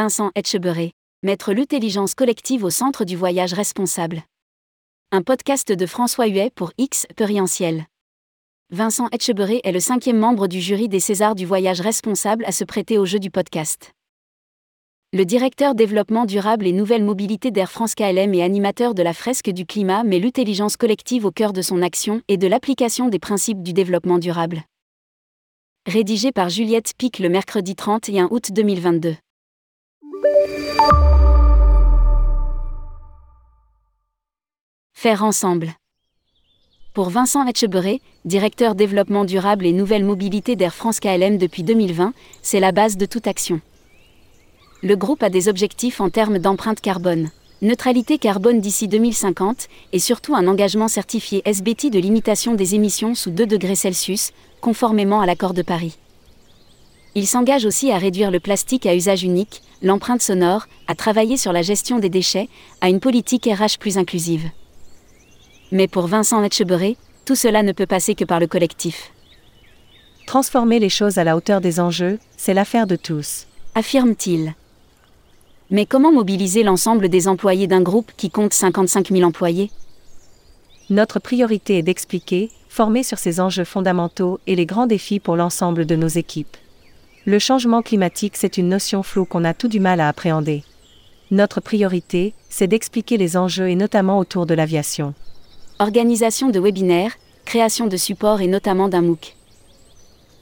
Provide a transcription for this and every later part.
Vincent Etcheberry, mettre l'intelligence collective au centre du voyage responsable. Un podcast de François Huet pour X Perientiel. Vincent Etcheberry est le cinquième membre du jury des Césars du voyage responsable à se prêter au jeu du podcast. Le directeur développement durable et nouvelle mobilité d'Air France KLM et animateur de la fresque du climat met l'intelligence collective au cœur de son action et de l'application des principes du développement durable. Rédigé par Juliette Pic le mercredi 31 août 2022. Faire ensemble. Pour Vincent Etcheberé, directeur développement durable et nouvelle mobilité d'Air France KLM depuis 2020, c'est la base de toute action. Le groupe a des objectifs en termes d'empreinte carbone. Neutralité carbone d'ici 2050 et surtout un engagement certifié SBT de limitation des émissions sous 2 degrés Celsius, conformément à l'accord de Paris. Il s'engage aussi à réduire le plastique à usage unique, l'empreinte sonore, à travailler sur la gestion des déchets, à une politique RH plus inclusive. Mais pour Vincent Etcheberé, tout cela ne peut passer que par le collectif. Transformer les choses à la hauteur des enjeux, c'est l'affaire de tous. Affirme-t-il. Mais comment mobiliser l'ensemble des employés d'un groupe qui compte 55 000 employés? Notre priorité est d'expliquer, former sur ces enjeux fondamentaux et les grands défis pour l'ensemble de nos équipes. Le changement climatique, c'est une notion floue qu'on a tout du mal à appréhender. Notre priorité, c'est d'expliquer les enjeux et notamment autour de l'aviation. Organisation de webinaires, création de supports et notamment d'un MOOC.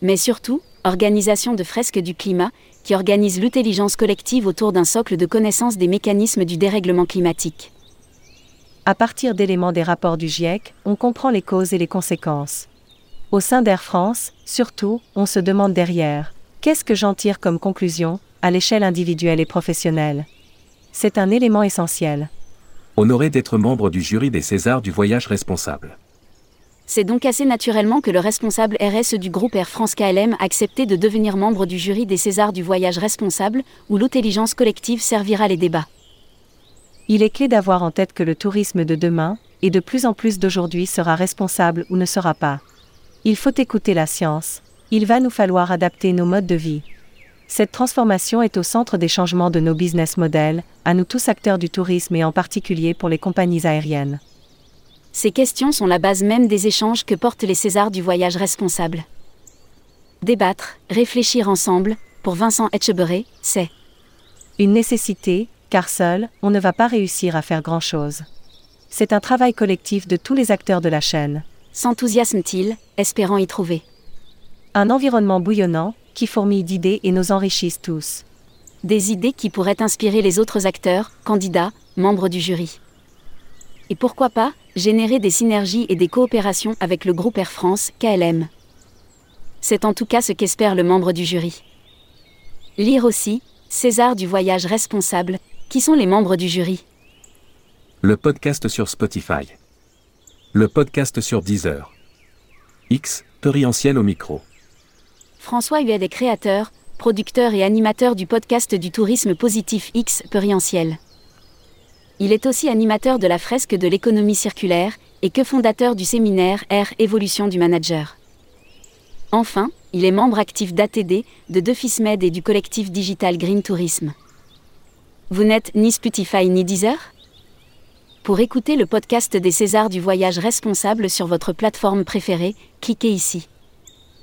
Mais surtout, organisation de fresques du climat, qui organise l'intelligence collective autour d'un socle de connaissances des mécanismes du dérèglement climatique. À partir d'éléments des rapports du GIEC, on comprend les causes et les conséquences. Au sein d'Air France, surtout, on se demande derrière, Qu'est-ce que j'en tire comme conclusion, à l'échelle individuelle et professionnelle? C'est un élément essentiel. Honoré d'être membre du jury des Césars du voyage responsable. C'est donc assez naturellement que le responsable RSE du groupe Air France KLM a accepté de devenir membre du jury des Césars du voyage responsable, où l'intelligence collective servira les débats. Il est clé d'avoir en tête que le tourisme de demain, et de plus en plus d'aujourd'hui sera responsable ou ne sera pas. Il faut écouter la science, il va nous falloir adapter nos modes de vie. Cette transformation est au centre des changements de nos business models, à nous tous acteurs du tourisme et en particulier pour les compagnies aériennes. Ces questions sont la base même des échanges que portent les Césars du voyage responsable. Débattre, réfléchir ensemble, pour Vincent Etcheberry, c'est une nécessité, car seul, on ne va pas réussir à faire grand-chose. C'est un travail collectif de tous les acteurs de la chaîne. S'enthousiasme-t-il, espérant y trouver un environnement bouillonnant, qui fourmille d'idées et nous enrichissent tous. Des idées qui pourraient inspirer les autres acteurs, candidats, membres du jury. Et pourquoi pas, générer des synergies et des coopérations avec le groupe Air France, KLM. C'est en tout cas ce qu'espère le membre du jury. Lire aussi, César du voyage responsable, qui sont les membres du jury. Le podcast sur Spotify. Le podcast sur Deezer. X, Perientiel au micro. François Huet est créateur, producteur et animateur du podcast du tourisme positif X Perientiel. Il est aussi animateur de la fresque de l'économie circulaire et que fondateur du séminaire Air Évolution du Manager. Enfin, il est membre actif d'ATD, de DeFismed et du collectif digital Green Tourisme. Vous n'êtes ni Spotify ni Deezer? Pour écouter le podcast des Césars du voyage responsable sur votre plateforme préférée, cliquez ici.